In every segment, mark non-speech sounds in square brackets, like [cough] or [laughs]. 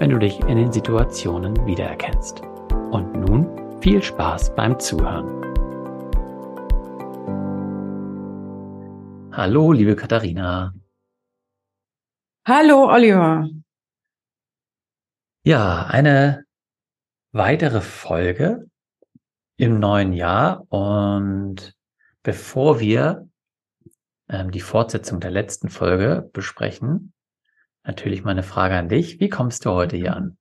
wenn du dich in den Situationen wiedererkennst. Und nun viel Spaß beim Zuhören. Hallo, liebe Katharina. Hallo, Oliver. Ja, eine weitere Folge im neuen Jahr. Und bevor wir ähm, die Fortsetzung der letzten Folge besprechen, natürlich meine Frage an dich. Wie kommst du heute hier an?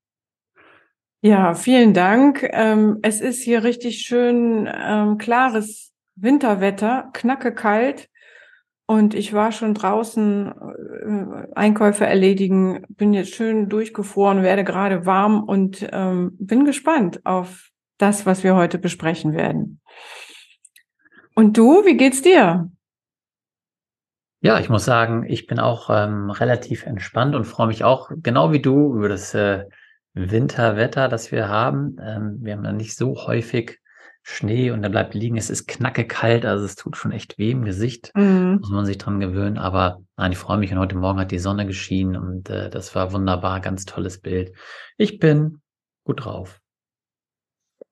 Ja, vielen Dank. Ähm, es ist hier richtig schön ähm, klares Winterwetter, knacke kalt. Und ich war schon draußen äh, Einkäufe erledigen, bin jetzt schön durchgefroren, werde gerade warm und ähm, bin gespannt auf das, was wir heute besprechen werden. Und du, wie geht's dir? Ja, ich muss sagen, ich bin auch ähm, relativ entspannt und freue mich auch, genau wie du, über das äh, Winterwetter, das wir haben. Ähm, wir haben ja nicht so häufig Schnee und der bleibt liegen. Es ist knacke kalt, also es tut schon echt weh im Gesicht. Mhm. Muss man sich dran gewöhnen. Aber nein, ich freue mich und heute Morgen hat die Sonne geschienen und äh, das war wunderbar, ganz tolles Bild. Ich bin gut drauf.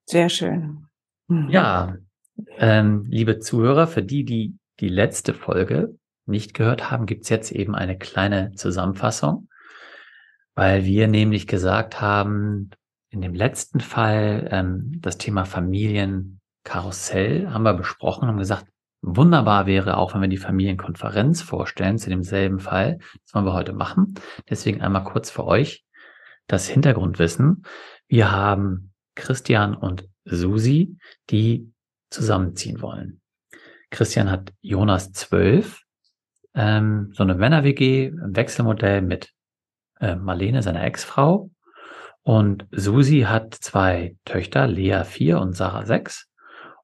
Sehr schön. Mhm. Ja, ähm, liebe Zuhörer, für die, die die letzte Folge nicht gehört haben, gibt's jetzt eben eine kleine Zusammenfassung, weil wir nämlich gesagt haben, in dem letzten Fall ähm, das Thema Familienkarussell haben wir besprochen und gesagt, wunderbar wäre auch, wenn wir die Familienkonferenz vorstellen zu demselben Fall. Das wollen wir heute machen. Deswegen einmal kurz für euch das Hintergrundwissen. Wir haben Christian und Susi, die zusammenziehen wollen. Christian hat Jonas zwölf ähm, so eine Männer-WG im Wechselmodell mit äh, Marlene, seiner Ex-Frau. Und Susi hat zwei Töchter, Lea vier und Sarah sechs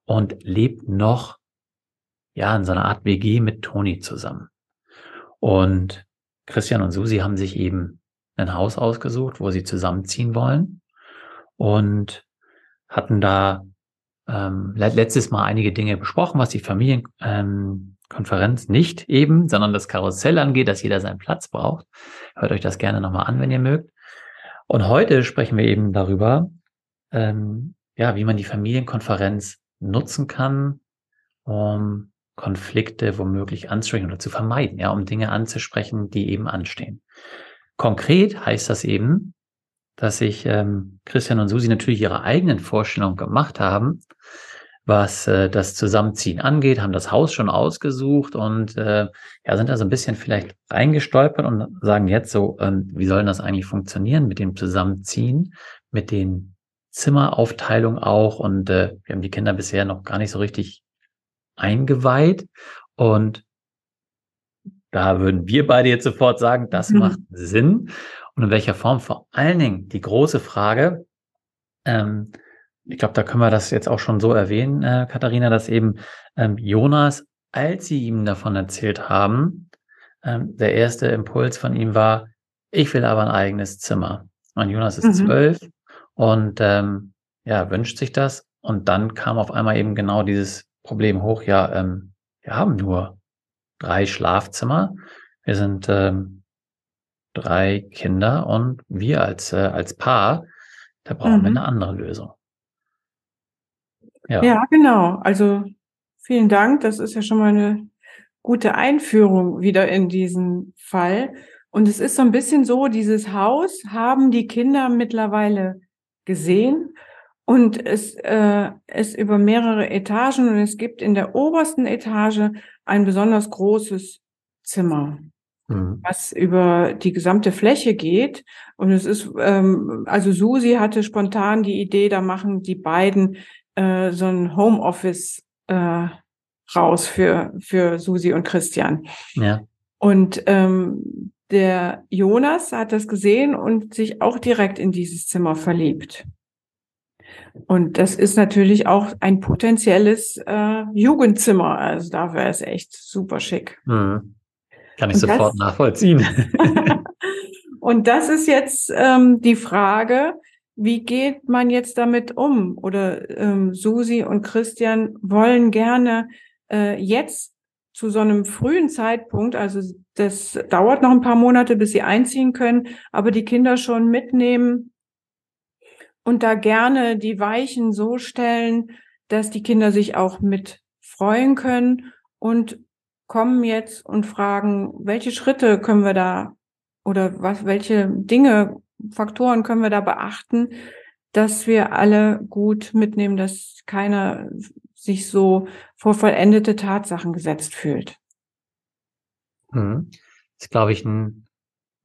und lebt noch ja in so einer Art WG mit Toni zusammen. Und Christian und Susi haben sich eben ein Haus ausgesucht, wo sie zusammenziehen wollen und hatten da ähm, letztes Mal einige Dinge besprochen, was die Familien ähm, Konferenz nicht eben, sondern das Karussell angeht, dass jeder seinen Platz braucht. Hört euch das gerne nochmal an, wenn ihr mögt. Und heute sprechen wir eben darüber, ähm, ja, wie man die Familienkonferenz nutzen kann, um Konflikte womöglich anzusprechen oder zu vermeiden, ja, um Dinge anzusprechen, die eben anstehen. Konkret heißt das eben, dass sich ähm, Christian und Susi natürlich ihre eigenen Vorstellungen gemacht haben, was äh, das Zusammenziehen angeht, haben das Haus schon ausgesucht und äh, ja, sind da so ein bisschen vielleicht reingestolpert und sagen jetzt so, ähm, wie soll das eigentlich funktionieren mit dem Zusammenziehen, mit den Zimmeraufteilungen auch und äh, wir haben die Kinder bisher noch gar nicht so richtig eingeweiht und da würden wir beide jetzt sofort sagen, das mhm. macht Sinn. Und in welcher Form? Vor allen Dingen die große Frage, ähm, ich glaube, da können wir das jetzt auch schon so erwähnen, äh, Katharina, dass eben ähm, Jonas, als sie ihm davon erzählt haben, ähm, der erste Impuls von ihm war, ich will aber ein eigenes Zimmer. Und Jonas ist mhm. zwölf und ähm, ja, wünscht sich das. Und dann kam auf einmal eben genau dieses Problem hoch, ja, ähm, wir haben nur drei Schlafzimmer. Wir sind ähm, drei Kinder und wir als, äh, als Paar, da brauchen mhm. wir eine andere Lösung. Ja. ja, genau. Also vielen Dank. Das ist ja schon mal eine gute Einführung wieder in diesen Fall. Und es ist so ein bisschen so, dieses Haus haben die Kinder mittlerweile gesehen und es äh, ist über mehrere Etagen und es gibt in der obersten Etage ein besonders großes Zimmer, mhm. was über die gesamte Fläche geht. Und es ist, ähm, also Susi hatte spontan die Idee, da machen die beiden äh, so ein Homeoffice äh, raus für, für Susi und Christian. Ja. Und ähm, der Jonas hat das gesehen und sich auch direkt in dieses Zimmer verliebt. Und das ist natürlich auch ein potenzielles äh, Jugendzimmer. Also da wäre es echt super schick. Mhm. Kann ich und sofort das, nachvollziehen. [laughs] [laughs] und das ist jetzt ähm, die Frage, wie geht man jetzt damit um? Oder ähm, Susi und Christian wollen gerne äh, jetzt zu so einem frühen Zeitpunkt, also das dauert noch ein paar Monate, bis sie einziehen können, aber die Kinder schon mitnehmen und da gerne die Weichen so stellen, dass die Kinder sich auch mit freuen können und kommen jetzt und fragen, welche Schritte können wir da oder was, welche Dinge, Faktoren können wir da beachten, dass wir alle gut mitnehmen, dass keiner sich so vor vollendete Tatsachen gesetzt fühlt. Hm. Das ist, glaube ich, ein,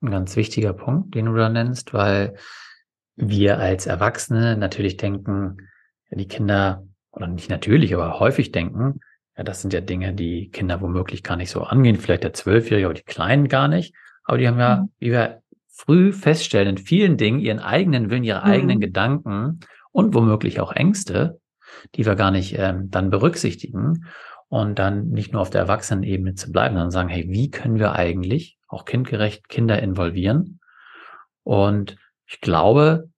ein ganz wichtiger Punkt, den du da nennst, weil wir als Erwachsene natürlich denken, die Kinder, oder nicht natürlich, aber häufig denken, ja, das sind ja Dinge, die Kinder womöglich gar nicht so angehen, vielleicht der Zwölfjährige oder die Kleinen gar nicht, aber die haben ja, mhm. wie wir früh feststellen, in vielen Dingen ihren eigenen Willen, ihre mhm. eigenen Gedanken und womöglich auch Ängste, die wir gar nicht ähm, dann berücksichtigen und dann nicht nur auf der Erwachsenenebene zu bleiben, sondern sagen, hey, wie können wir eigentlich auch kindgerecht Kinder involvieren? Und ich glaube,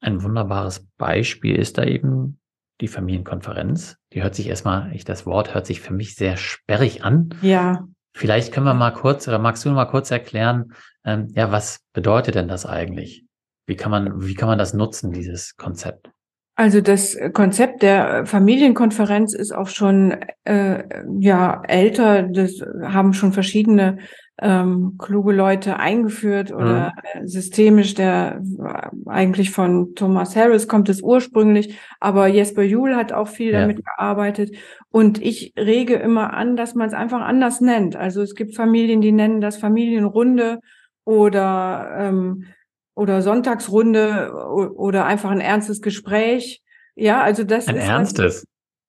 ein wunderbares Beispiel ist da eben die Familienkonferenz. Die hört sich erstmal, ich, das Wort hört sich für mich sehr sperrig an. Ja. Vielleicht können wir mal kurz, oder magst du mal kurz erklären, ähm, ja, was bedeutet denn das eigentlich? Wie kann man, wie kann man das nutzen, dieses Konzept? Also das Konzept der Familienkonferenz ist auch schon äh, ja älter. Das haben schon verschiedene ähm, kluge Leute eingeführt oder mhm. systemisch. Der eigentlich von Thomas Harris kommt es ursprünglich, aber Jesper Juhl hat auch viel ja. damit gearbeitet. Und ich rege immer an, dass man es einfach anders nennt. Also es gibt Familien, die nennen das Familienrunde oder ähm, oder Sonntagsrunde oder einfach ein ernstes Gespräch. Ja, also das ein ist ernstes.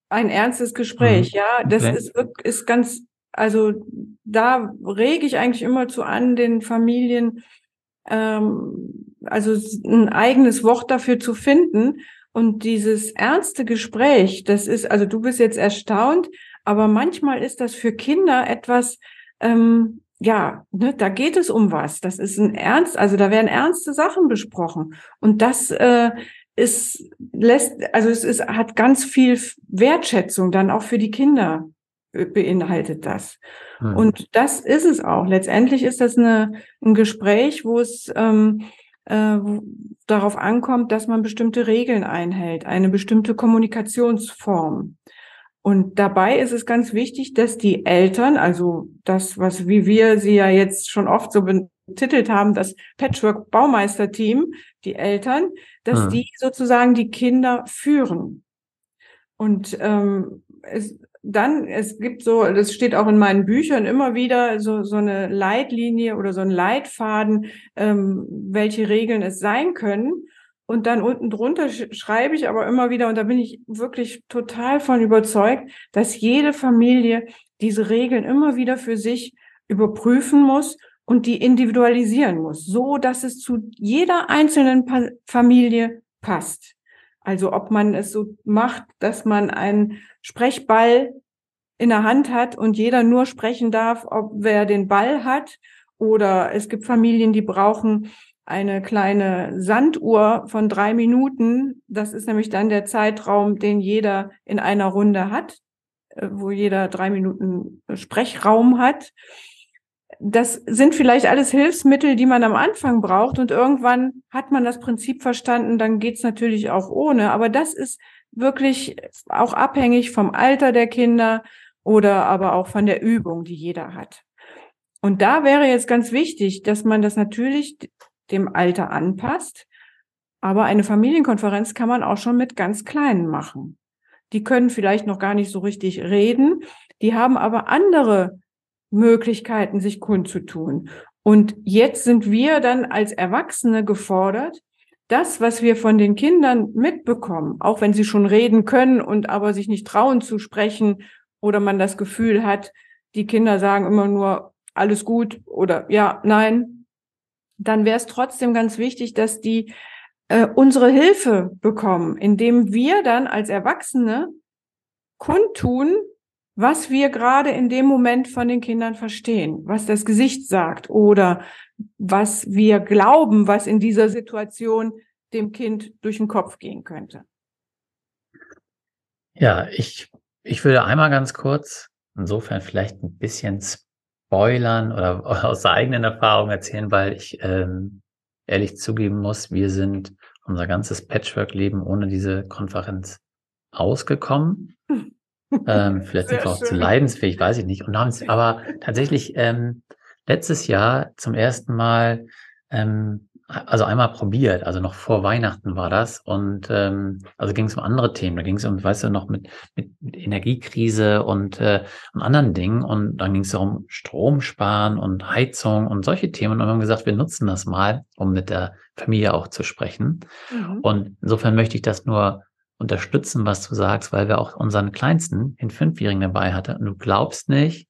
Ein, ernstes Gespräch, mhm. ja. Das okay. ist, ist ganz, also da rege ich eigentlich immer zu an, den Familien ähm, also ein eigenes Wort dafür zu finden. Und dieses ernste Gespräch, das ist, also du bist jetzt erstaunt, aber manchmal ist das für Kinder etwas, ähm, ja, ne, da geht es um was. Das ist ein Ernst, also da werden ernste Sachen besprochen. Und das äh, ist, lässt, also es ist, hat ganz viel Wertschätzung dann auch für die Kinder äh, beinhaltet das. Mhm. Und das ist es auch. Letztendlich ist das eine, ein Gespräch, wo es ähm, äh, darauf ankommt, dass man bestimmte Regeln einhält, eine bestimmte Kommunikationsform. Und dabei ist es ganz wichtig, dass die Eltern, also das, was wie wir sie ja jetzt schon oft so betitelt haben, das Patchwork-Baumeister-Team, die Eltern, dass ja. die sozusagen die Kinder führen. Und ähm, es, dann, es gibt so, das steht auch in meinen Büchern immer wieder, so, so eine Leitlinie oder so ein Leitfaden, ähm, welche Regeln es sein können. Und dann unten drunter schreibe ich aber immer wieder, und da bin ich wirklich total von überzeugt, dass jede Familie diese Regeln immer wieder für sich überprüfen muss und die individualisieren muss, so dass es zu jeder einzelnen pa Familie passt. Also ob man es so macht, dass man einen Sprechball in der Hand hat und jeder nur sprechen darf, ob wer den Ball hat. Oder es gibt Familien, die brauchen eine kleine Sanduhr von drei Minuten. Das ist nämlich dann der Zeitraum, den jeder in einer Runde hat, äh, wo jeder drei Minuten Sprechraum hat. Das sind vielleicht alles Hilfsmittel, die man am Anfang braucht und irgendwann hat man das Prinzip verstanden, dann geht's natürlich auch ohne. Aber das ist wirklich auch abhängig vom Alter der Kinder oder aber auch von der Übung, die jeder hat. Und da wäre jetzt ganz wichtig, dass man das natürlich dem Alter anpasst. Aber eine Familienkonferenz kann man auch schon mit ganz Kleinen machen. Die können vielleicht noch gar nicht so richtig reden. Die haben aber andere Möglichkeiten, sich kundzutun. Und jetzt sind wir dann als Erwachsene gefordert, das, was wir von den Kindern mitbekommen, auch wenn sie schon reden können und aber sich nicht trauen zu sprechen oder man das Gefühl hat, die Kinder sagen immer nur alles gut oder ja, nein, dann wäre es trotzdem ganz wichtig, dass die äh, unsere Hilfe bekommen, indem wir dann als Erwachsene kundtun, was wir gerade in dem Moment von den Kindern verstehen, was das Gesicht sagt oder was wir glauben, was in dieser Situation dem Kind durch den Kopf gehen könnte. Ja, ich, ich würde einmal ganz kurz, insofern vielleicht ein bisschen spoilern oder [laughs] aus der eigenen Erfahrung erzählen, weil ich ähm, ehrlich zugeben muss, wir sind unser ganzes Patchwork-Leben ohne diese Konferenz ausgekommen. [laughs] ähm, vielleicht sind wir auch zu leidensfähig, weiß ich nicht. Und haben es [laughs] aber tatsächlich ähm, letztes Jahr zum ersten Mal ähm, also einmal probiert, also noch vor Weihnachten war das. Und ähm, also ging es um andere Themen. Da ging es um, weißt du, noch mit, mit, mit Energiekrise und, äh, und anderen Dingen. Und dann ging es um Strom sparen und Heizung und solche Themen. Und wir haben gesagt, wir nutzen das mal, um mit der Familie auch zu sprechen. Mhm. Und insofern möchte ich das nur unterstützen, was du sagst, weil wir auch unseren Kleinsten, den Fünfjährigen dabei hatten. Und du glaubst nicht,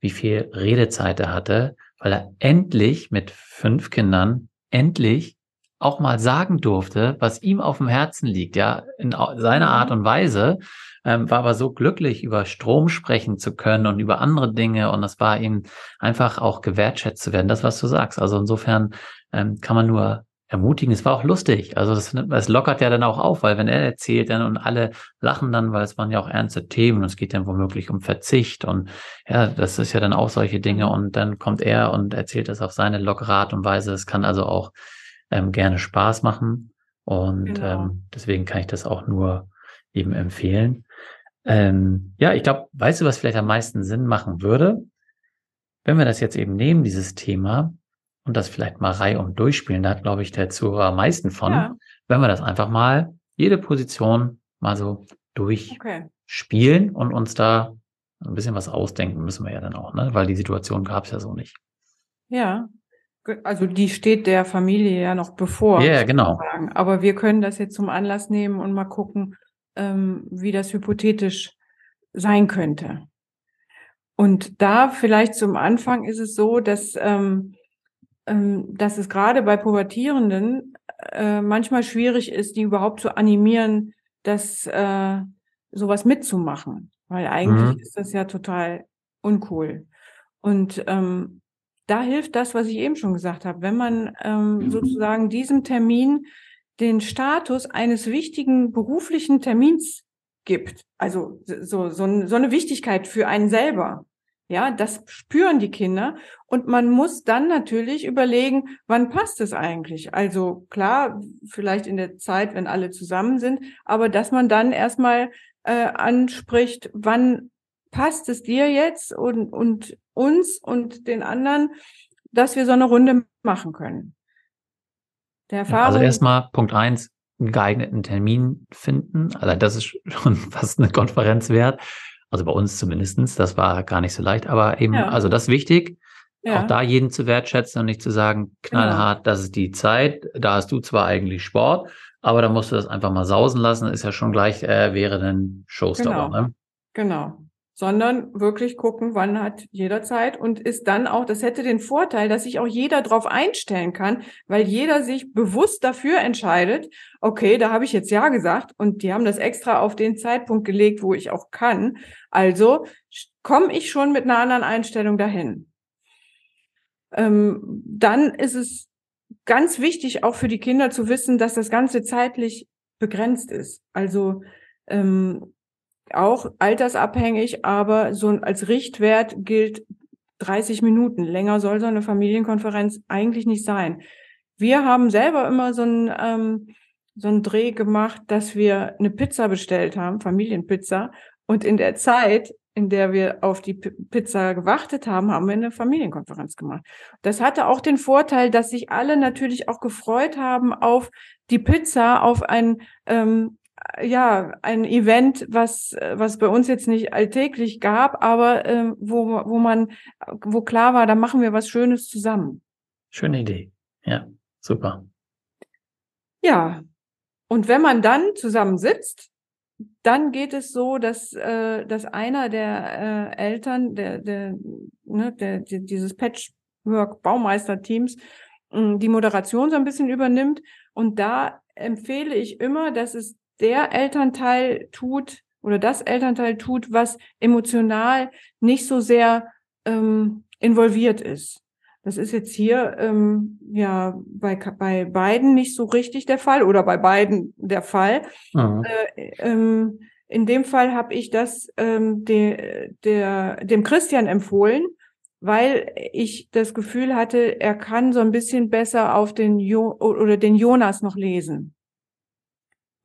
wie viel Redezeit er hatte, weil er endlich mit fünf Kindern endlich auch mal sagen durfte, was ihm auf dem Herzen liegt, ja, in seiner mhm. Art und Weise, ähm, war aber so glücklich, über Strom sprechen zu können und über andere Dinge und es war ihm einfach auch gewertschätzt zu werden, das, was du sagst. Also insofern ähm, kann man nur ermutigen. Es war auch lustig. Also das, das lockert ja dann auch auf, weil wenn er erzählt dann und alle lachen dann, weil es waren ja auch ernste Themen und es geht dann womöglich um Verzicht und ja, das ist ja dann auch solche Dinge und dann kommt er und erzählt das auf seine lockere Art und Weise. Es kann also auch ähm, gerne Spaß machen und genau. ähm, deswegen kann ich das auch nur eben empfehlen. Ähm, ja, ich glaube, weißt du, was vielleicht am meisten Sinn machen würde? Wenn wir das jetzt eben nehmen, dieses Thema, und das vielleicht mal reihum durchspielen. Da hat, glaube ich, der Zuhörer am meisten von. Ja. Wenn wir das einfach mal jede Position mal so durchspielen okay. und uns da ein bisschen was ausdenken müssen wir ja dann auch, ne? weil die Situation gab es ja so nicht. Ja, also die steht der Familie ja noch bevor. Ja, yeah, genau. Aber wir können das jetzt zum Anlass nehmen und mal gucken, ähm, wie das hypothetisch sein könnte. Und da vielleicht zum Anfang ist es so, dass ähm, ähm, dass es gerade bei Pubertierenden äh, manchmal schwierig ist, die überhaupt zu animieren, das äh, sowas mitzumachen. Weil eigentlich mhm. ist das ja total uncool. Und ähm, da hilft das, was ich eben schon gesagt habe. Wenn man ähm, sozusagen diesem Termin den Status eines wichtigen beruflichen Termins gibt, also so, so, so eine Wichtigkeit für einen selber, ja, das spüren die Kinder. Und man muss dann natürlich überlegen, wann passt es eigentlich? Also klar, vielleicht in der Zeit, wenn alle zusammen sind, aber dass man dann erstmal äh, anspricht, wann passt es dir jetzt und, und uns und den anderen, dass wir so eine Runde machen können. Der Erfahrung, also erstmal Punkt eins, einen geeigneten Termin finden. Also das ist schon [laughs] fast eine Konferenz wert. Also bei uns zumindestens, das war gar nicht so leicht, aber eben, ja. also das ist wichtig, ja. auch da jeden zu wertschätzen und nicht zu sagen, knallhart, genau. das ist die Zeit, da hast du zwar eigentlich Sport, aber da musst du das einfach mal sausen lassen, ist ja schon gleich, äh, wäre dann Showstopper, genau. ne? Genau. Sondern wirklich gucken, wann hat jeder Zeit und ist dann auch, das hätte den Vorteil, dass sich auch jeder drauf einstellen kann, weil jeder sich bewusst dafür entscheidet, okay, da habe ich jetzt Ja gesagt und die haben das extra auf den Zeitpunkt gelegt, wo ich auch kann. Also komme ich schon mit einer anderen Einstellung dahin. Ähm, dann ist es ganz wichtig, auch für die Kinder zu wissen, dass das Ganze zeitlich begrenzt ist. Also ähm, auch altersabhängig, aber so als Richtwert gilt 30 Minuten. Länger soll so eine Familienkonferenz eigentlich nicht sein. Wir haben selber immer so einen, ähm, so einen Dreh gemacht, dass wir eine Pizza bestellt haben, Familienpizza. Und in der Zeit, in der wir auf die Pizza gewartet haben, haben wir eine Familienkonferenz gemacht. Das hatte auch den Vorteil, dass sich alle natürlich auch gefreut haben auf die Pizza, auf ein ähm, ja, ein Event, was, was bei uns jetzt nicht alltäglich gab, aber äh, wo, wo man, wo klar war, da machen wir was Schönes zusammen. Schöne Idee. Ja, super. Ja. Und wenn man dann zusammen sitzt, dann geht es so, dass, äh, dass einer der äh, Eltern, der, der, ne, der, der dieses Patchwork-Baumeister-Teams, die Moderation so ein bisschen übernimmt. Und da empfehle ich immer, dass es der Elternteil tut oder das Elternteil tut, was emotional nicht so sehr ähm, involviert ist. Das ist jetzt hier ähm, ja bei, bei beiden nicht so richtig der Fall oder bei beiden der Fall. Mhm. Äh, ähm, in dem Fall habe ich das ähm, de, der, dem Christian empfohlen, weil ich das Gefühl hatte, er kann so ein bisschen besser auf den jo oder den Jonas noch lesen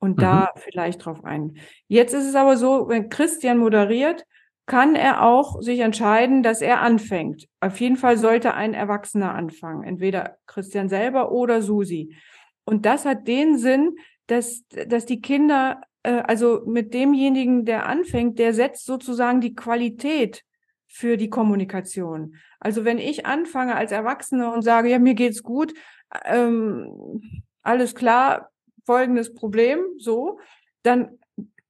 und mhm. da vielleicht drauf ein. Jetzt ist es aber so, wenn Christian moderiert, kann er auch sich entscheiden, dass er anfängt. Auf jeden Fall sollte ein Erwachsener anfangen, entweder Christian selber oder Susi. Und das hat den Sinn, dass, dass die Kinder, äh, also mit demjenigen, der anfängt, der setzt sozusagen die Qualität für die Kommunikation. Also wenn ich anfange als Erwachsene und sage, ja, mir geht's gut, ähm, alles klar, folgendes Problem, so, dann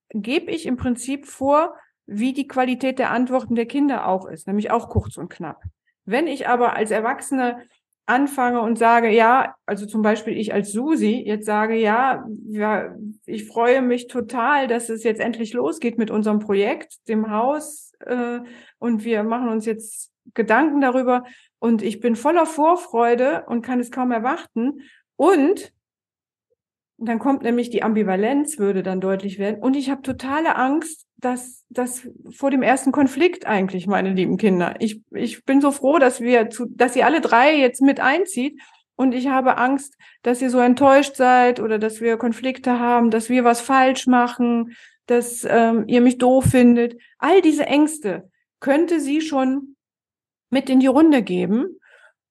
gebe ich im Prinzip vor, wie die Qualität der Antworten der Kinder auch ist, nämlich auch kurz und knapp. Wenn ich aber als Erwachsene anfange und sage, ja, also zum Beispiel ich als Susi jetzt sage, ja, ja, ich freue mich total, dass es jetzt endlich losgeht mit unserem Projekt, dem Haus, äh, und wir machen uns jetzt Gedanken darüber und ich bin voller Vorfreude und kann es kaum erwarten. Und und dann kommt nämlich die Ambivalenz, würde dann deutlich werden. Und ich habe totale Angst, dass das vor dem ersten Konflikt eigentlich, meine lieben Kinder. Ich, ich bin so froh, dass wir zu, dass ihr alle drei jetzt mit einzieht. Und ich habe Angst, dass ihr so enttäuscht seid oder dass wir Konflikte haben, dass wir was falsch machen, dass ähm, ihr mich doof findet. All diese Ängste könnte sie schon mit in die Runde geben.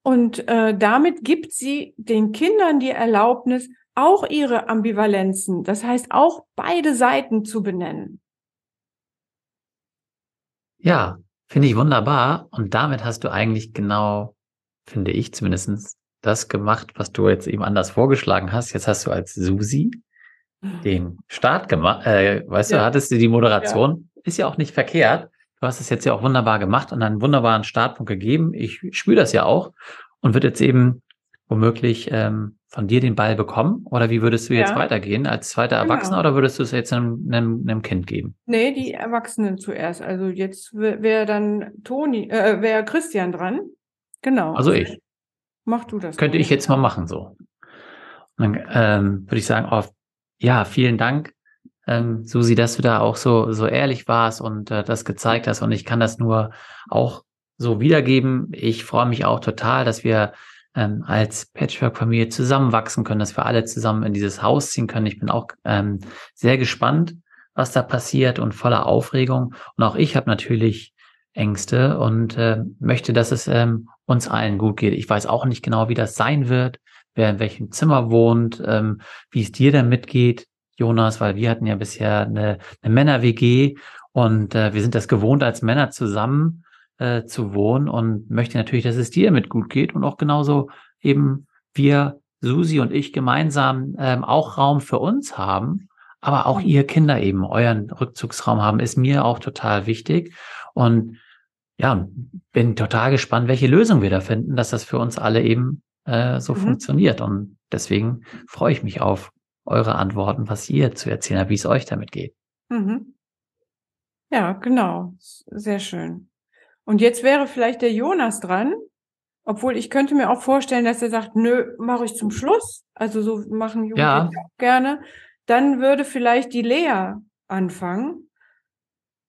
Und äh, damit gibt sie den Kindern die Erlaubnis, auch ihre Ambivalenzen, das heißt auch beide Seiten zu benennen. Ja, finde ich wunderbar. Und damit hast du eigentlich genau, finde ich zumindest, das gemacht, was du jetzt eben anders vorgeschlagen hast. Jetzt hast du als Susi den Start gemacht, äh, weißt ja. du, hattest du die Moderation, ja. ist ja auch nicht verkehrt. Du hast es jetzt ja auch wunderbar gemacht und einen wunderbaren Startpunkt gegeben. Ich spüre das ja auch und wird jetzt eben womöglich ähm, von dir den Ball bekommen? Oder wie würdest du jetzt ja. weitergehen? Als zweiter genau. Erwachsener oder würdest du es jetzt einem, einem, einem, Kind geben? Nee, die Erwachsenen zuerst. Also jetzt wäre dann Toni, äh, wäre Christian dran. Genau. Also ich. Mach du das. Könnte ich jetzt mal machen so. Und dann ähm, würde ich sagen, oh, ja, vielen Dank, ähm, Susi, dass du da auch so, so ehrlich warst und äh, das gezeigt hast. Und ich kann das nur auch so wiedergeben. Ich freue mich auch total, dass wir ähm, als Patchwork-Familie zusammenwachsen können, dass wir alle zusammen in dieses Haus ziehen können. Ich bin auch ähm, sehr gespannt, was da passiert und voller Aufregung. Und auch ich habe natürlich Ängste und äh, möchte, dass es ähm, uns allen gut geht. Ich weiß auch nicht genau, wie das sein wird, wer in welchem Zimmer wohnt, ähm, wie es dir damit geht, Jonas, weil wir hatten ja bisher eine, eine Männer-WG und äh, wir sind das gewohnt als Männer zusammen äh, zu wohnen und möchte natürlich, dass es dir damit gut geht und auch genauso eben wir, Susi und ich gemeinsam ähm, auch Raum für uns haben, aber auch ihr Kinder eben euren Rückzugsraum haben, ist mir auch total wichtig. Und ja, bin total gespannt, welche Lösung wir da finden, dass das für uns alle eben äh, so mhm. funktioniert. Und deswegen freue ich mich auf eure Antworten, was ihr zu erzählen habt, wie es euch damit geht. Mhm. Ja, genau. Sehr schön. Und jetzt wäre vielleicht der Jonas dran, obwohl ich könnte mir auch vorstellen, dass er sagt, nö, mache ich zum Schluss. Also so machen Jugendliche ja. auch gerne. Dann würde vielleicht die Lea anfangen.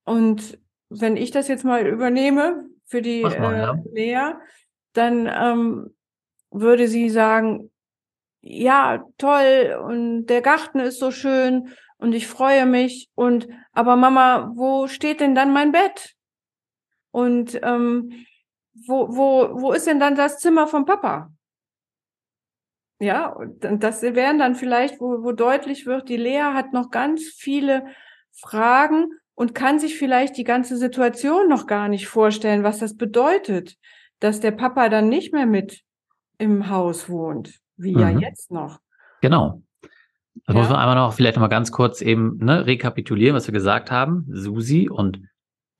Und wenn ich das jetzt mal übernehme für die mal, äh, ja. Lea, dann ähm, würde sie sagen, ja, toll und der Garten ist so schön und ich freue mich und aber Mama, wo steht denn dann mein Bett? Und ähm, wo, wo, wo ist denn dann das Zimmer vom Papa? Ja, und das wären dann vielleicht, wo, wo deutlich wird, die Lea hat noch ganz viele Fragen und kann sich vielleicht die ganze Situation noch gar nicht vorstellen, was das bedeutet, dass der Papa dann nicht mehr mit im Haus wohnt, wie mhm. ja jetzt noch. Genau. Das ja. muss man einmal noch vielleicht noch mal ganz kurz eben ne, rekapitulieren, was wir gesagt haben. Susi und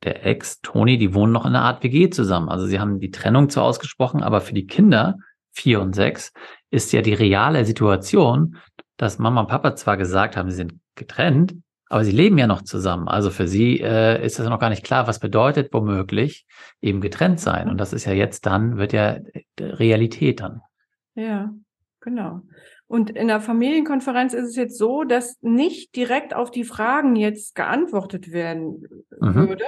der Ex Toni, die wohnen noch in einer Art WG zusammen. Also sie haben die Trennung zwar ausgesprochen, aber für die Kinder vier und sechs ist ja die reale Situation, dass Mama und Papa zwar gesagt haben, sie sind getrennt, aber sie leben ja noch zusammen. Also für sie äh, ist das noch gar nicht klar, was bedeutet womöglich eben getrennt sein. Und das ist ja jetzt dann, wird ja Realität dann. Ja, genau. Und in der Familienkonferenz ist es jetzt so, dass nicht direkt auf die Fragen jetzt geantwortet werden mhm. würde,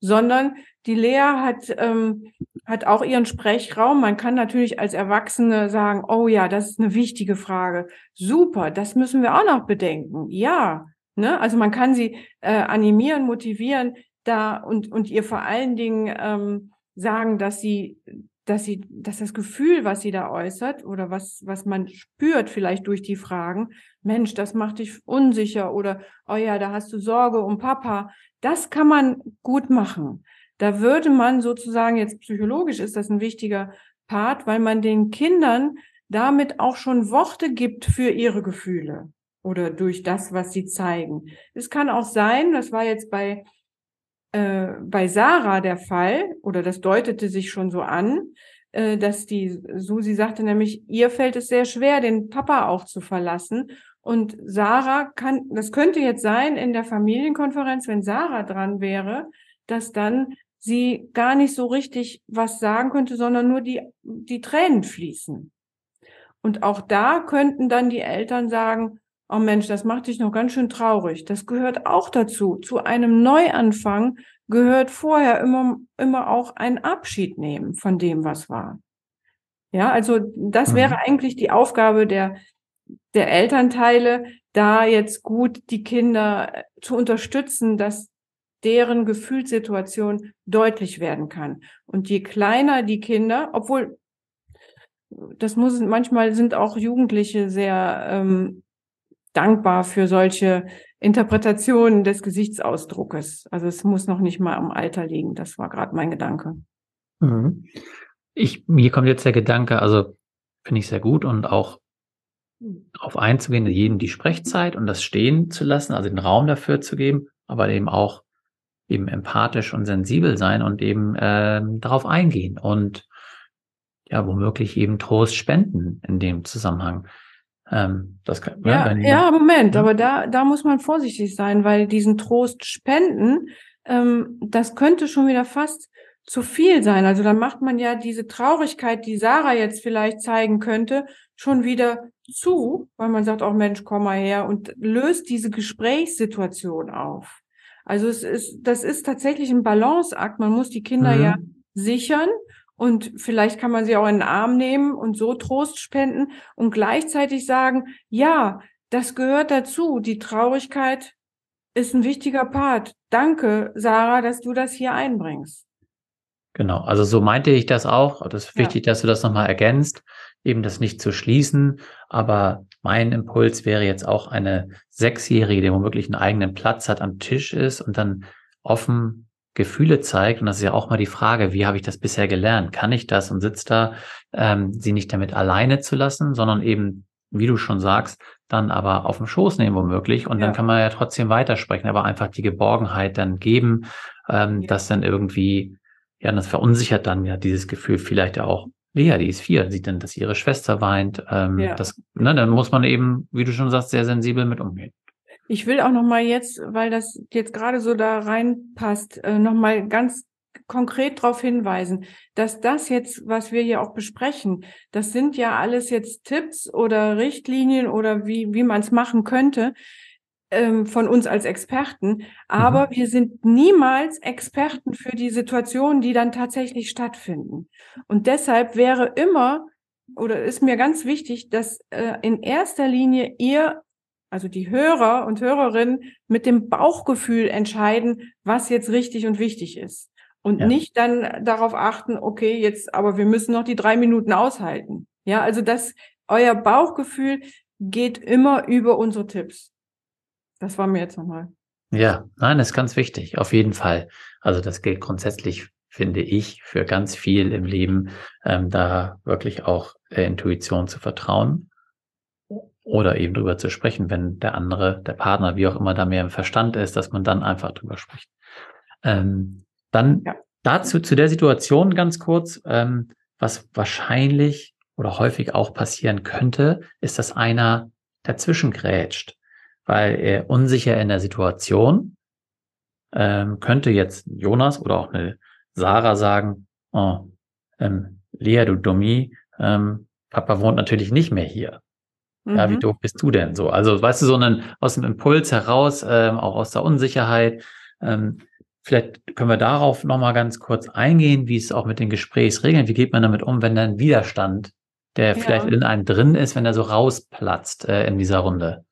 sondern die Lea hat, ähm, hat auch ihren Sprechraum. Man kann natürlich als Erwachsene sagen, oh ja, das ist eine wichtige Frage. Super, das müssen wir auch noch bedenken. Ja, ne? Also man kann sie äh, animieren, motivieren da und, und ihr vor allen Dingen ähm, sagen, dass sie dass sie, dass das Gefühl, was sie da äußert oder was, was man spürt vielleicht durch die Fragen, Mensch, das macht dich unsicher oder, oh ja, da hast du Sorge um Papa, das kann man gut machen. Da würde man sozusagen, jetzt psychologisch ist das ein wichtiger Part, weil man den Kindern damit auch schon Worte gibt für ihre Gefühle oder durch das, was sie zeigen. Es kann auch sein, das war jetzt bei äh, bei Sarah der Fall, oder das deutete sich schon so an, äh, dass die Susi sagte nämlich, ihr fällt es sehr schwer, den Papa auch zu verlassen. Und Sarah kann, das könnte jetzt sein in der Familienkonferenz, wenn Sarah dran wäre, dass dann sie gar nicht so richtig was sagen könnte, sondern nur die, die Tränen fließen. Und auch da könnten dann die Eltern sagen, oh Mensch, das macht dich noch ganz schön traurig. Das gehört auch dazu. Zu einem Neuanfang gehört vorher immer, immer auch ein Abschied nehmen von dem, was war. Ja, also das mhm. wäre eigentlich die Aufgabe der, der Elternteile, da jetzt gut die Kinder äh, zu unterstützen, dass deren Gefühlssituation deutlich werden kann. Und je kleiner die Kinder, obwohl das muss manchmal sind auch Jugendliche sehr ähm, dankbar für solche Interpretationen des Gesichtsausdruckes. Also es muss noch nicht mal am Alter liegen. Das war gerade mein Gedanke. Mhm. Ich, mir kommt jetzt der Gedanke, also finde ich sehr gut und auch darauf einzugehen, jedem die Sprechzeit und das stehen zu lassen, also den Raum dafür zu geben, aber eben auch eben empathisch und sensibel sein und eben äh, darauf eingehen und ja, womöglich eben Trost spenden in dem Zusammenhang. Ähm, das kann, ja, ja, ja, Moment, aber da, da muss man vorsichtig sein, weil diesen Trost spenden, ähm, das könnte schon wieder fast zu viel sein. Also dann macht man ja diese Traurigkeit, die Sarah jetzt vielleicht zeigen könnte, schon wieder zu, weil man sagt, auch oh Mensch, komm mal her und löst diese Gesprächssituation auf. Also es ist, das ist tatsächlich ein Balanceakt. Man muss die Kinder mhm. ja sichern und vielleicht kann man sie auch in den Arm nehmen und so Trost spenden und gleichzeitig sagen, ja, das gehört dazu. Die Traurigkeit ist ein wichtiger Part. Danke, Sarah, dass du das hier einbringst. Genau, also so meinte ich das auch. Das ist wichtig, ja. dass du das nochmal ergänzt, eben das nicht zu schließen. Aber mein Impuls wäre jetzt auch eine Sechsjährige, die womöglich einen eigenen Platz hat, am Tisch ist und dann offen Gefühle zeigt, und das ist ja auch mal die Frage, wie habe ich das bisher gelernt? Kann ich das und sitzt da, ähm, sie nicht damit alleine zu lassen, sondern eben, wie du schon sagst, dann aber auf dem Schoß nehmen womöglich und ja. dann kann man ja trotzdem weitersprechen, aber einfach die Geborgenheit dann geben ähm, ja. das dann irgendwie, ja, das verunsichert dann ja dieses Gefühl vielleicht ja auch. Lea, die ist vier, sieht dann, dass ihre Schwester weint. Ähm, ja. das, ne, dann muss man eben, wie du schon sagst, sehr sensibel mit umgehen. Ich will auch noch mal jetzt, weil das jetzt gerade so da reinpasst, äh, noch mal ganz konkret darauf hinweisen, dass das jetzt, was wir hier auch besprechen, das sind ja alles jetzt Tipps oder Richtlinien oder wie, wie man es machen könnte ähm, von uns als Experten. Aber mhm. wir sind niemals Experten für die Situationen, die dann tatsächlich stattfinden. Und deshalb wäre immer oder ist mir ganz wichtig, dass äh, in erster Linie ihr also die Hörer und Hörerinnen mit dem Bauchgefühl entscheiden, was jetzt richtig und wichtig ist und ja. nicht dann darauf achten, okay, jetzt, aber wir müssen noch die drei Minuten aushalten. Ja, also das, euer Bauchgefühl geht immer über unsere Tipps. Das war mir jetzt nochmal. Ja, nein, das ist ganz wichtig, auf jeden Fall. Also das gilt grundsätzlich, finde ich, für ganz viel im Leben, ähm, da wirklich auch der Intuition zu vertrauen oder eben drüber zu sprechen, wenn der andere, der Partner, wie auch immer, da mehr im Verstand ist, dass man dann einfach drüber spricht. Ähm, dann ja. dazu, zu der Situation ganz kurz, ähm, was wahrscheinlich oder häufig auch passieren könnte, ist, dass einer dazwischen grätscht, weil er unsicher in der Situation ähm, könnte jetzt Jonas oder auch eine Sarah sagen, oh, ähm, Lea, du Dummi, ähm, Papa wohnt natürlich nicht mehr hier. Mhm. Ja, wie mhm. doof bist du denn so? Also, weißt du, so einen, aus dem Impuls heraus, ähm, auch aus der Unsicherheit, ähm, Vielleicht können wir darauf nochmal ganz kurz eingehen, wie es auch mit den Gesprächsregeln, wie geht man damit um, wenn dann Widerstand, der ja. vielleicht in einem drin ist, wenn er so rausplatzt äh, in dieser Runde.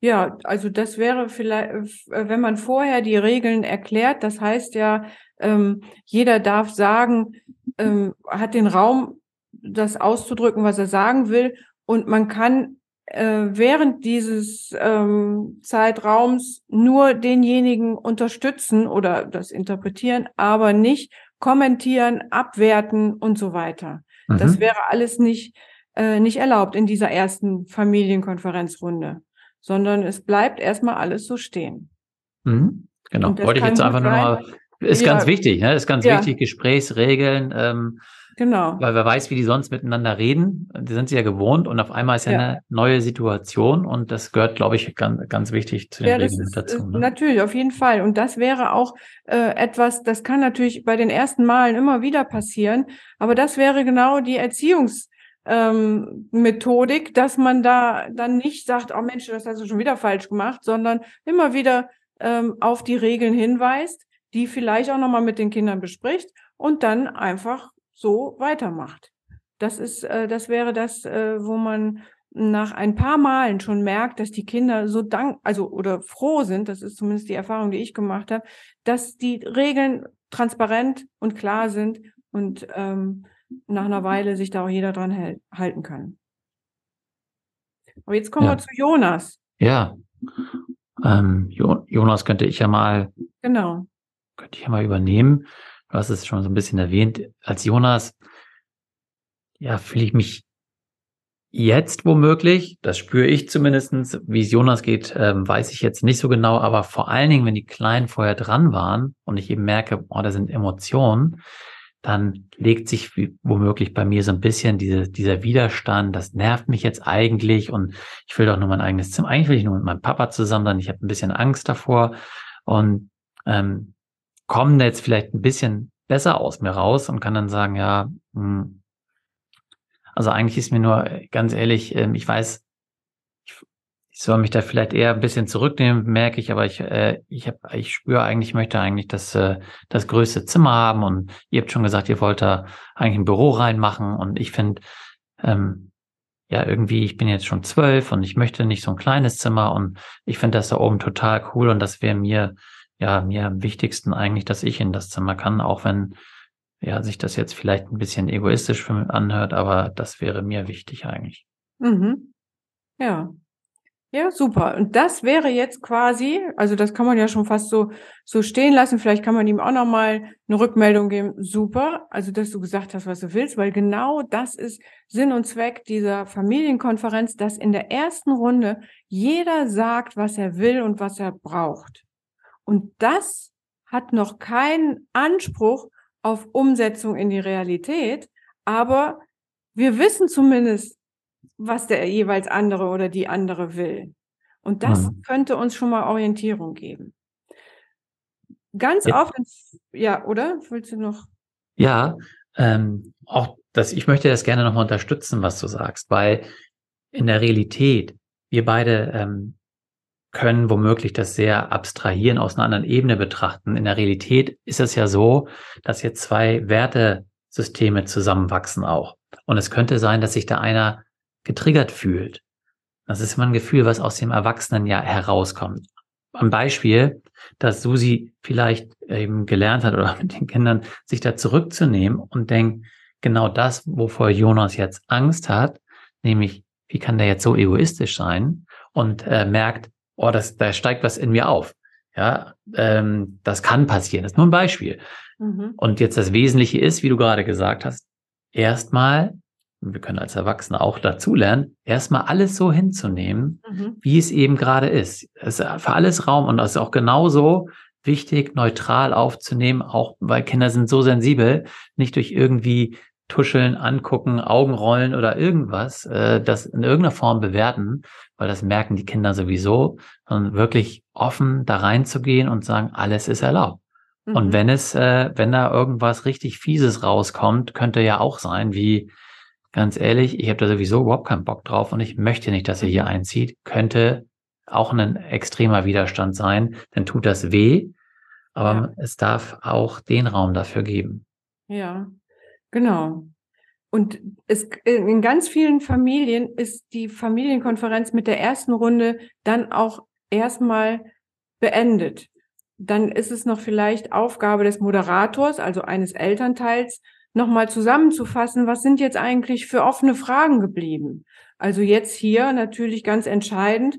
Ja, also das wäre vielleicht, äh, wenn man vorher die Regeln erklärt, das heißt ja, ähm, jeder darf sagen, ähm, hat den Raum, das auszudrücken, was er sagen will, und man kann äh, während dieses ähm, Zeitraums nur denjenigen unterstützen oder das interpretieren, aber nicht kommentieren, abwerten und so weiter. Mhm. Das wäre alles nicht, äh, nicht erlaubt in dieser ersten Familienkonferenzrunde, sondern es bleibt erstmal alles so stehen. Mhm. Genau, wollte ich jetzt einfach nur mal, ist ja, ganz wichtig, ne? ist ganz ja. wichtig, Gesprächsregeln, ähm, Genau. Weil wer weiß, wie die sonst miteinander reden. Die sind sie ja gewohnt und auf einmal ist ja, ja. eine neue Situation und das gehört, glaube ich, ganz, ganz wichtig zu den ja, Regeln dazu. Ne? Natürlich, auf jeden Fall. Und das wäre auch äh, etwas, das kann natürlich bei den ersten Malen immer wieder passieren, aber das wäre genau die Erziehungs- ähm, Methodik, dass man da dann nicht sagt, oh Mensch, das hast du schon wieder falsch gemacht, sondern immer wieder ähm, auf die Regeln hinweist, die vielleicht auch nochmal mit den Kindern bespricht und dann einfach so weitermacht. Das ist, äh, das wäre das, äh, wo man nach ein paar Malen schon merkt, dass die Kinder so dank, also oder froh sind, das ist zumindest die Erfahrung, die ich gemacht habe, dass die Regeln transparent und klar sind und ähm, nach einer Weile sich da auch jeder dran hält, halten kann. Aber jetzt kommen ja. wir zu Jonas. Ja. Ähm, jo Jonas könnte ich ja mal. Genau. Könnte ich ja mal übernehmen du hast es schon so ein bisschen erwähnt, als Jonas, ja, fühle ich mich jetzt womöglich, das spüre ich zumindestens, wie es Jonas geht, ähm, weiß ich jetzt nicht so genau, aber vor allen Dingen, wenn die Kleinen vorher dran waren und ich eben merke, oh, da sind Emotionen, dann legt sich womöglich bei mir so ein bisschen diese, dieser Widerstand, das nervt mich jetzt eigentlich und ich will doch nur mein eigenes Zimmer, eigentlich will ich nur mit meinem Papa zusammen sein, ich habe ein bisschen Angst davor und ähm, kommen jetzt vielleicht ein bisschen besser aus mir raus und kann dann sagen, ja, hm, also eigentlich ist mir nur ganz ehrlich, ähm, ich weiß, ich, soll mich da vielleicht eher ein bisschen zurücknehmen, merke ich, aber ich, äh, ich habe, ich spüre eigentlich, ich möchte eigentlich das, äh, das größte Zimmer haben und ihr habt schon gesagt, ihr wollt da eigentlich ein Büro reinmachen und ich finde, ähm, ja, irgendwie, ich bin jetzt schon zwölf und ich möchte nicht so ein kleines Zimmer und ich finde das da oben total cool und das wäre mir ja, mir am wichtigsten eigentlich, dass ich in das Zimmer kann, auch wenn ja, sich das jetzt vielleicht ein bisschen egoistisch für mich anhört, aber das wäre mir wichtig eigentlich. Mhm. Ja. Ja, super. Und das wäre jetzt quasi, also das kann man ja schon fast so, so stehen lassen. Vielleicht kann man ihm auch nochmal eine Rückmeldung geben. Super. Also, dass du gesagt hast, was du willst, weil genau das ist Sinn und Zweck dieser Familienkonferenz, dass in der ersten Runde jeder sagt, was er will und was er braucht. Und das hat noch keinen Anspruch auf Umsetzung in die Realität, aber wir wissen zumindest, was der jeweils andere oder die andere will. Und das mhm. könnte uns schon mal Orientierung geben. Ganz ja. oft, ja, oder? Willst du noch? Ja, ähm, auch das, ich möchte das gerne nochmal unterstützen, was du sagst, weil in der Realität wir beide ähm, können womöglich das sehr abstrahieren, aus einer anderen Ebene betrachten. In der Realität ist es ja so, dass jetzt zwei Wertesysteme zusammenwachsen auch. Und es könnte sein, dass sich da einer getriggert fühlt. Das ist immer ein Gefühl, was aus dem Erwachsenen ja herauskommt. Am Beispiel, dass Susi vielleicht eben gelernt hat oder [laughs] mit den Kindern, sich da zurückzunehmen und denkt, genau das, wovor Jonas jetzt Angst hat, nämlich, wie kann der jetzt so egoistisch sein und äh, merkt, oh, das, da steigt was in mir auf. Ja, ähm, das kann passieren. Das ist nur ein Beispiel. Mhm. Und jetzt das Wesentliche ist, wie du gerade gesagt hast, erstmal, wir können als Erwachsene auch dazulernen, erstmal alles so hinzunehmen, mhm. wie es eben gerade ist. Es ist für alles Raum und das ist auch genauso wichtig, neutral aufzunehmen, auch weil Kinder sind so sensibel, nicht durch irgendwie Tuscheln, Angucken, Augenrollen oder irgendwas, äh, das in irgendeiner Form bewerten, weil das merken die Kinder sowieso, sondern wirklich offen da reinzugehen und sagen, alles ist erlaubt. Mhm. Und wenn es, äh, wenn da irgendwas richtig Fieses rauskommt, könnte ja auch sein, wie ganz ehrlich, ich habe da sowieso überhaupt keinen Bock drauf und ich möchte nicht, dass er hier mhm. einzieht, könnte auch ein extremer Widerstand sein, dann tut das weh, aber ja. es darf auch den Raum dafür geben. Ja, genau. Und es, in ganz vielen Familien ist die Familienkonferenz mit der ersten Runde dann auch erstmal beendet. Dann ist es noch vielleicht Aufgabe des Moderators, also eines Elternteils, nochmal zusammenzufassen, was sind jetzt eigentlich für offene Fragen geblieben. Also jetzt hier natürlich ganz entscheidend,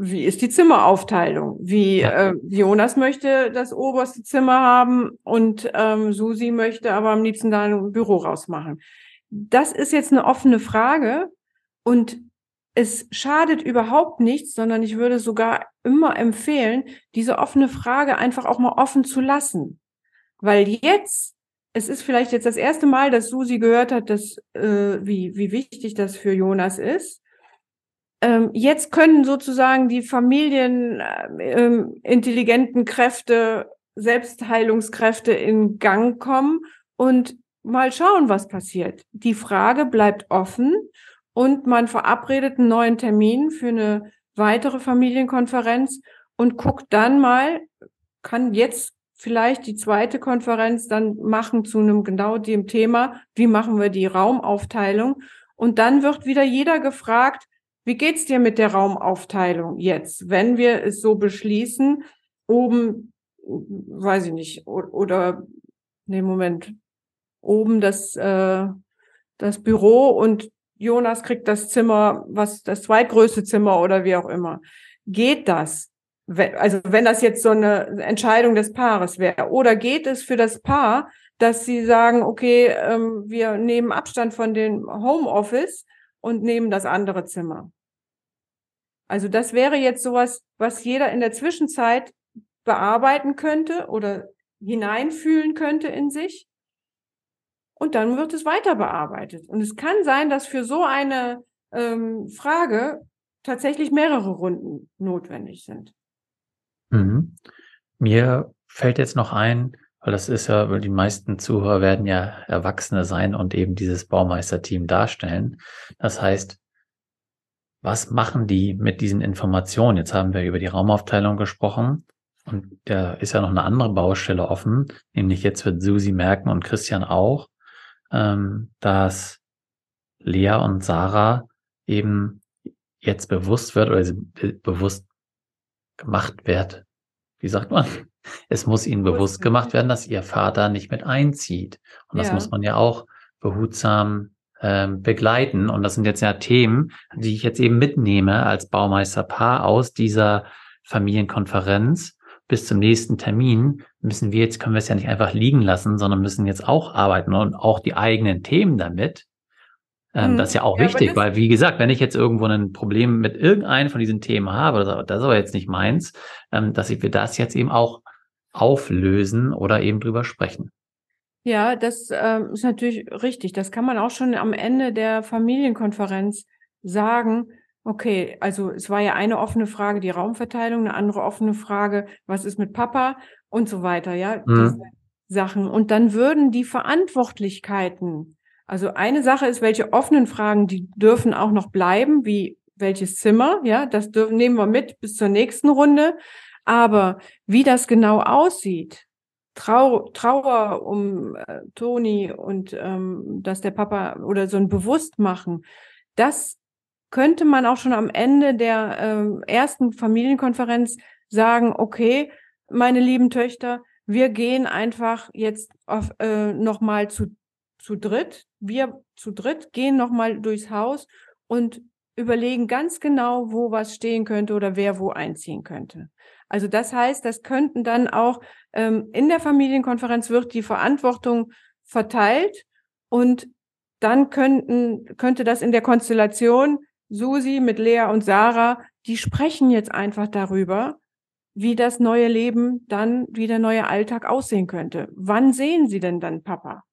wie ist die Zimmeraufteilung? Wie äh, Jonas möchte das oberste Zimmer haben und ähm, Susi möchte aber am liebsten da ein Büro rausmachen das ist jetzt eine offene Frage und es schadet überhaupt nichts, sondern ich würde sogar immer empfehlen, diese offene Frage einfach auch mal offen zu lassen. Weil jetzt, es ist vielleicht jetzt das erste Mal, dass Susi gehört hat, dass, äh, wie, wie wichtig das für Jonas ist. Ähm, jetzt können sozusagen die familienintelligenten äh, Kräfte, Selbstheilungskräfte in Gang kommen und mal schauen, was passiert. Die Frage bleibt offen und man verabredet einen neuen Termin für eine weitere Familienkonferenz und guckt dann mal, kann jetzt vielleicht die zweite Konferenz dann machen zu einem genau dem Thema, wie machen wir die Raumaufteilung? Und dann wird wieder jeder gefragt, wie geht's dir mit der Raumaufteilung jetzt, wenn wir es so beschließen, oben, weiß ich nicht, oder, nee, Moment, oben das, äh, das Büro und Jonas kriegt das Zimmer, was das zweitgrößte Zimmer oder wie auch immer. Geht das? Also wenn das jetzt so eine Entscheidung des Paares wäre. Oder geht es für das Paar, dass sie sagen, okay, ähm, wir nehmen Abstand von dem Homeoffice und nehmen das andere Zimmer. Also das wäre jetzt sowas, was jeder in der Zwischenzeit bearbeiten könnte oder hineinfühlen könnte in sich und dann wird es weiter bearbeitet. Und es kann sein, dass für so eine ähm, Frage tatsächlich mehrere Runden notwendig sind. Mhm. Mir fällt jetzt noch ein, weil das ist ja, die meisten Zuhörer werden ja Erwachsene sein und eben dieses Baumeisterteam darstellen. Das heißt, was machen die mit diesen Informationen? Jetzt haben wir über die Raumaufteilung gesprochen und da ist ja noch eine andere Baustelle offen, nämlich jetzt wird Susi merken und Christian auch, ähm, dass Lea und Sarah eben jetzt bewusst wird oder be bewusst gemacht wird. Wie sagt man? Es muss ihnen bewusst gemacht werden, dass ihr Vater nicht mit einzieht. Und das ja. muss man ja auch behutsam ähm, begleiten. Und das sind jetzt ja Themen, die ich jetzt eben mitnehme als Baumeisterpaar aus dieser Familienkonferenz, bis zum nächsten Termin müssen wir jetzt, können wir es ja nicht einfach liegen lassen, sondern müssen jetzt auch arbeiten und auch die eigenen Themen damit. Ähm, mhm. Das ist ja auch ja, wichtig, weil wie gesagt, wenn ich jetzt irgendwo ein Problem mit irgendeinem von diesen Themen habe, das ist aber jetzt nicht meins, ähm, dass ich wir das jetzt eben auch auflösen oder eben drüber sprechen. Ja, das äh, ist natürlich richtig. Das kann man auch schon am Ende der Familienkonferenz sagen. Okay, also es war ja eine offene Frage, die Raumverteilung, eine andere offene Frage, was ist mit Papa und so weiter, ja, mhm. diese Sachen. Und dann würden die Verantwortlichkeiten, also eine Sache ist, welche offenen Fragen, die dürfen auch noch bleiben, wie welches Zimmer, ja, das dürfen, nehmen wir mit bis zur nächsten Runde. Aber wie das genau aussieht, Trau Trauer um äh, Toni und ähm, dass der Papa oder so ein Bewusstmachen, das könnte man auch schon am Ende der äh, ersten Familienkonferenz sagen, okay, meine lieben Töchter, wir gehen einfach jetzt auf, äh, nochmal zu, zu dritt. Wir zu dritt gehen nochmal durchs Haus und überlegen ganz genau, wo was stehen könnte oder wer wo einziehen könnte. Also das heißt, das könnten dann auch in der Familienkonferenz wird die Verantwortung verteilt und dann könnten, könnte das in der Konstellation Susi mit Lea und Sarah, die sprechen jetzt einfach darüber, wie das neue Leben dann, wie der neue Alltag aussehen könnte. Wann sehen sie denn dann Papa?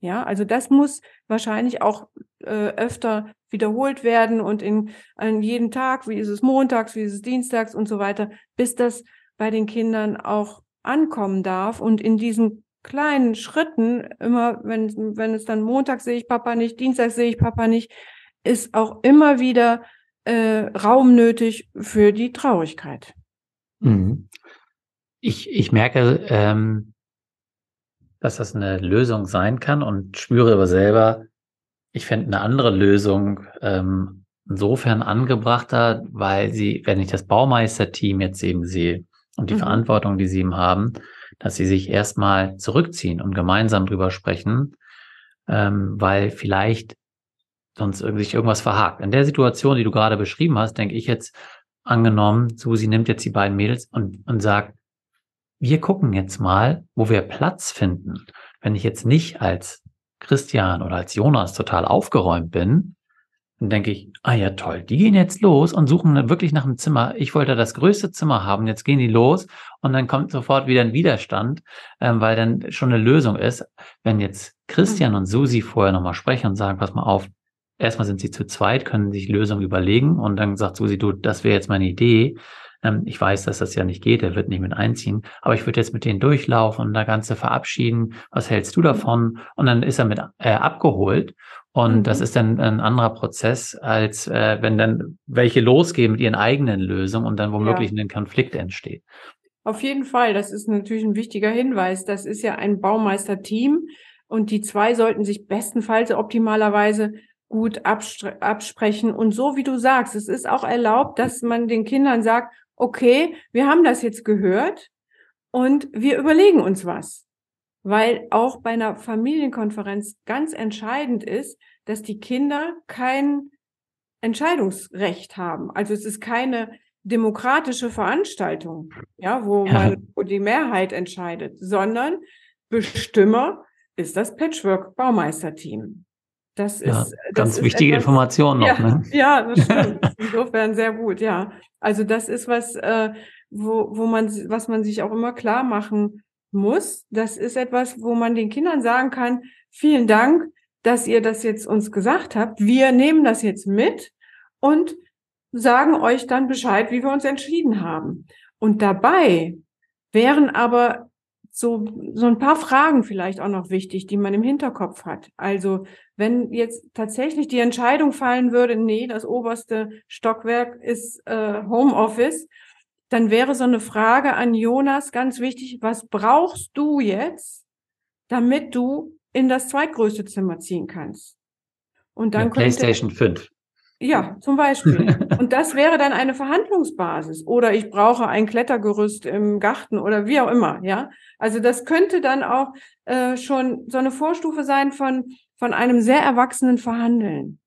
Ja, also das muss wahrscheinlich auch äh, öfter wiederholt werden und in an jeden Tag, wie ist es montags, wie ist es dienstags und so weiter, bis das bei den Kindern auch ankommen darf und in diesen kleinen Schritten immer, wenn wenn es dann Montag sehe ich Papa nicht, Dienstag sehe ich Papa nicht, ist auch immer wieder äh, Raum nötig für die Traurigkeit. Mhm. Ich ich merke ähm dass das eine Lösung sein kann und spüre aber selber, ich fände eine andere Lösung ähm, insofern angebrachter, weil sie, wenn ich das Baumeisterteam jetzt eben sehe und die mhm. Verantwortung, die sie eben haben, dass sie sich erstmal zurückziehen und gemeinsam drüber sprechen, ähm, weil vielleicht sonst sich irgendwas verhakt. In der Situation, die du gerade beschrieben hast, denke ich jetzt angenommen, Susi nimmt jetzt die beiden Mädels und, und sagt, wir gucken jetzt mal, wo wir Platz finden. Wenn ich jetzt nicht als Christian oder als Jonas total aufgeräumt bin, dann denke ich, ah ja toll, die gehen jetzt los und suchen wirklich nach einem Zimmer. Ich wollte das größte Zimmer haben, jetzt gehen die los und dann kommt sofort wieder ein Widerstand, ähm, weil dann schon eine Lösung ist. Wenn jetzt Christian und Susi vorher nochmal sprechen und sagen, pass mal auf, erstmal sind sie zu zweit, können sich Lösungen überlegen und dann sagt Susi, du, das wäre jetzt meine Idee. Ähm, ich weiß, dass das ja nicht geht, er wird nicht mit einziehen, aber ich würde jetzt mit denen durchlaufen und da Ganze verabschieden. Was hältst du davon? Und dann ist er mit äh, abgeholt. Und mhm. das ist dann ein anderer Prozess, als äh, wenn dann welche losgehen mit ihren eigenen Lösungen und dann womöglich ja. ein Konflikt entsteht. Auf jeden Fall, das ist natürlich ein wichtiger Hinweis. Das ist ja ein Baumeister-Team und die zwei sollten sich bestenfalls optimalerweise gut absprechen. Und so wie du sagst, es ist auch erlaubt, dass man den Kindern sagt, okay, wir haben das jetzt gehört und wir überlegen uns was. Weil auch bei einer Familienkonferenz ganz entscheidend ist, dass die Kinder kein Entscheidungsrecht haben. Also es ist keine demokratische Veranstaltung, ja, wo man wo die Mehrheit entscheidet, sondern Bestimmer ist das Patchwork Baumeisterteam. Das ja, ist das ganz ist wichtige etwas, Information noch. Ja, ne? [laughs] ja das stimmt. [laughs] Insofern sehr gut, ja. Also das ist was, äh, wo, wo man, was man sich auch immer klar machen muss. Das ist etwas, wo man den Kindern sagen kann, vielen Dank, dass ihr das jetzt uns gesagt habt. Wir nehmen das jetzt mit und sagen euch dann Bescheid, wie wir uns entschieden haben. Und dabei wären aber so, so ein paar Fragen vielleicht auch noch wichtig, die man im Hinterkopf hat. Also wenn jetzt tatsächlich die Entscheidung fallen würde, nee, das oberste Stockwerk ist äh, Homeoffice, dann wäre so eine Frage an Jonas ganz wichtig, was brauchst du jetzt, damit du in das zweitgrößte Zimmer ziehen kannst? Und dann könnte, PlayStation 5. Ja, zum Beispiel. [laughs] Und das wäre dann eine Verhandlungsbasis. Oder ich brauche ein Klettergerüst im Garten oder wie auch immer, ja. Also das könnte dann auch äh, schon so eine Vorstufe sein von, von einem sehr erwachsenen Verhandeln.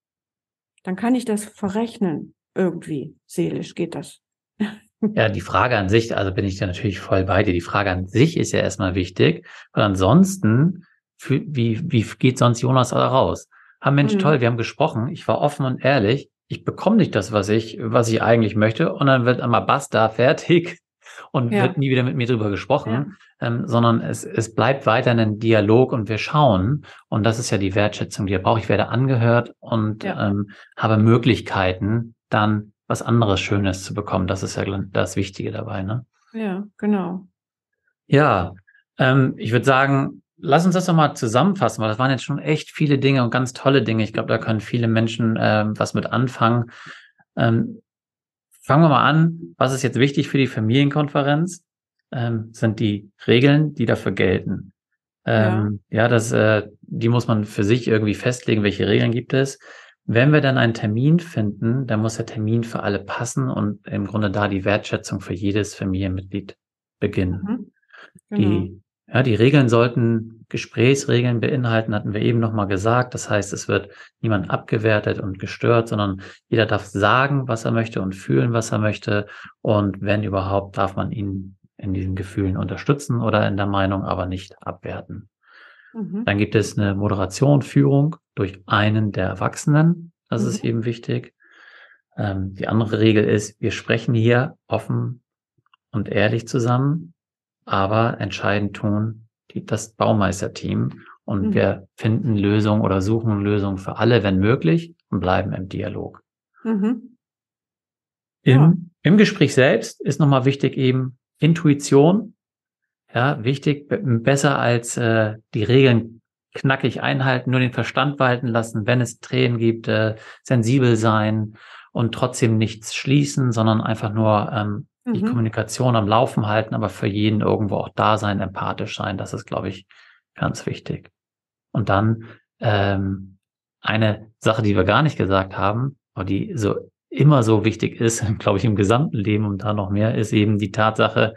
Dann kann ich das verrechnen. Irgendwie. Seelisch geht das. [laughs] Ja, die Frage an sich, also bin ich da natürlich voll bei dir. Die Frage an sich ist ja erstmal wichtig, weil ansonsten, wie, wie geht sonst Jonas da raus? Ah, Mensch, mhm. toll, wir haben gesprochen. Ich war offen und ehrlich. Ich bekomme nicht das, was ich, was ich eigentlich möchte. Und dann wird einmal basta fertig. [laughs] und ja. wird nie wieder mit mir drüber gesprochen, ja. ähm, sondern es, es bleibt weiter ein Dialog und wir schauen. Und das ist ja die Wertschätzung, die ich brauche. Ich werde angehört und ja. ähm, habe Möglichkeiten, dann was anderes Schönes zu bekommen. Das ist ja das Wichtige dabei, ne? Ja, genau. Ja, ähm, ich würde sagen, lass uns das doch mal zusammenfassen, weil das waren jetzt schon echt viele Dinge und ganz tolle Dinge. Ich glaube, da können viele Menschen äh, was mit anfangen. Ähm, fangen wir mal an. Was ist jetzt wichtig für die Familienkonferenz? Ähm, sind die Regeln, die dafür gelten. Ähm, ja, ja das, äh, die muss man für sich irgendwie festlegen, welche Regeln gibt es. Wenn wir dann einen Termin finden, dann muss der Termin für alle passen und im Grunde da die Wertschätzung für jedes Familienmitglied beginnen. Mhm. Genau. Die ja, die Regeln sollten Gesprächsregeln beinhalten, hatten wir eben nochmal gesagt. Das heißt, es wird niemand abgewertet und gestört, sondern jeder darf sagen, was er möchte und fühlen, was er möchte. Und wenn überhaupt, darf man ihn in diesen Gefühlen unterstützen oder in der Meinung, aber nicht abwerten. Mhm. Dann gibt es eine Moderation, Führung durch einen der Erwachsenen. Das mhm. ist eben wichtig. Ähm, die andere Regel ist, wir sprechen hier offen und ehrlich zusammen aber entscheidend tun die, das Baumeisterteam und mhm. wir finden Lösungen oder suchen Lösungen für alle, wenn möglich, und bleiben im Dialog. Mhm. Im, ja. Im Gespräch selbst ist nochmal wichtig eben Intuition. Ja, wichtig, besser als äh, die Regeln knackig einhalten, nur den Verstand walten lassen, wenn es Tränen gibt, äh, sensibel sein und trotzdem nichts schließen, sondern einfach nur ähm, die mhm. Kommunikation am Laufen halten, aber für jeden irgendwo auch da sein, empathisch sein. Das ist, glaube ich, ganz wichtig. Und dann ähm, eine Sache, die wir gar nicht gesagt haben, aber die so immer so wichtig ist, [laughs] glaube ich, im gesamten Leben und da noch mehr, ist eben die Tatsache,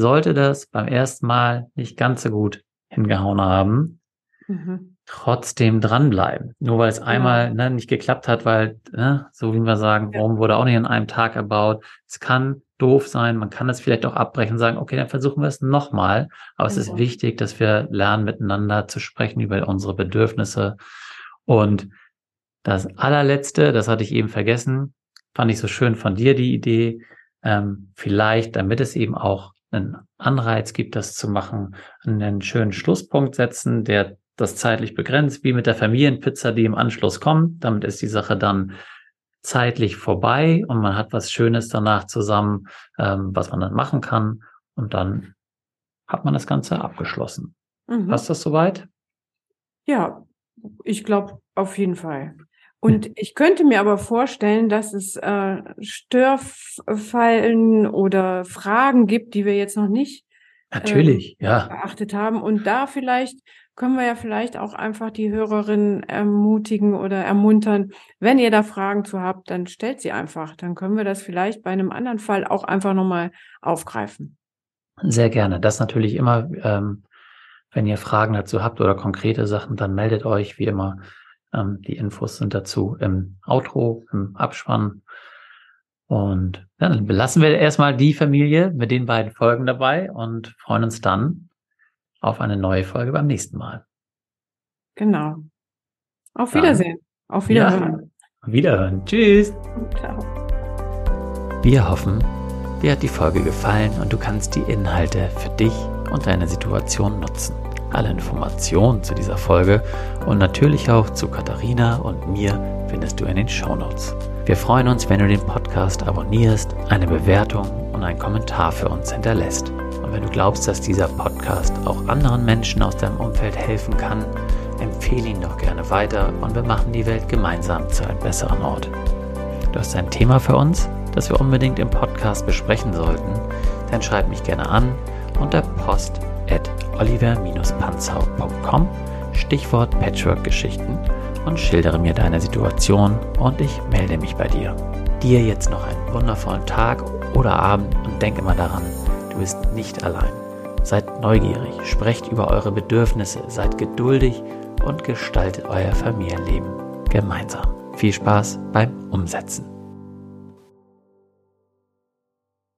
sollte das beim ersten Mal nicht ganz so gut hingehauen haben, mhm. trotzdem dranbleiben. Nur weil es ja. einmal ne, nicht geklappt hat, weil, ne, so wie wir sagen, Rom wurde auch nicht in einem Tag erbaut. Es kann doof sein. Man kann das vielleicht auch abbrechen und sagen, okay, dann versuchen wir es nochmal. Aber es ist wichtig, dass wir lernen, miteinander zu sprechen über unsere Bedürfnisse. Und das allerletzte, das hatte ich eben vergessen, fand ich so schön von dir, die Idee, ähm, vielleicht, damit es eben auch einen Anreiz gibt, das zu machen, einen schönen Schlusspunkt setzen, der das zeitlich begrenzt, wie mit der Familienpizza, die im Anschluss kommt. Damit ist die Sache dann zeitlich vorbei und man hat was Schönes danach zusammen, ähm, was man dann machen kann und dann hat man das Ganze abgeschlossen. Mhm. Passt das soweit? Ja, ich glaube auf jeden Fall. Und ich könnte mir aber vorstellen, dass es äh, Störfallen oder Fragen gibt, die wir jetzt noch nicht Natürlich, ähm, ja. beachtet haben. Und da vielleicht können wir ja vielleicht auch einfach die Hörerinnen ermutigen oder ermuntern, wenn ihr da Fragen zu habt, dann stellt sie einfach. Dann können wir das vielleicht bei einem anderen Fall auch einfach nochmal aufgreifen. Sehr gerne. Das natürlich immer, ähm, wenn ihr Fragen dazu habt oder konkrete Sachen, dann meldet euch wie immer. Ähm, die Infos sind dazu im Outro, im Abspann. Und ja, dann belassen wir erstmal die Familie mit den beiden Folgen dabei und freuen uns dann auf eine neue Folge beim nächsten Mal. Genau. Auf Wiedersehen. Dann, auf Wiederhören. Ja, wiederhören. Tschüss. Ciao. Wir hoffen, dir hat die Folge gefallen und du kannst die Inhalte für dich und deine Situation nutzen. Alle Informationen zu dieser Folge und natürlich auch zu Katharina und mir findest du in den Show Notes. Wir freuen uns, wenn du den Podcast abonnierst, eine Bewertung und einen Kommentar für uns hinterlässt. Und wenn du glaubst, dass dieser Podcast auch anderen Menschen aus deinem Umfeld helfen kann, empfehle ihn doch gerne weiter und wir machen die Welt gemeinsam zu einem besseren Ort. Du hast ein Thema für uns, das wir unbedingt im Podcast besprechen sollten, dann schreib mich gerne an unter post at oliver-panzau.com Stichwort Patchwork-Geschichten und schildere mir deine Situation und ich melde mich bei dir. Dir jetzt noch einen wundervollen Tag oder Abend und denk immer daran, Du bist nicht allein. Seid neugierig, sprecht über eure Bedürfnisse, seid geduldig und gestaltet euer Familienleben gemeinsam. Viel Spaß beim Umsetzen.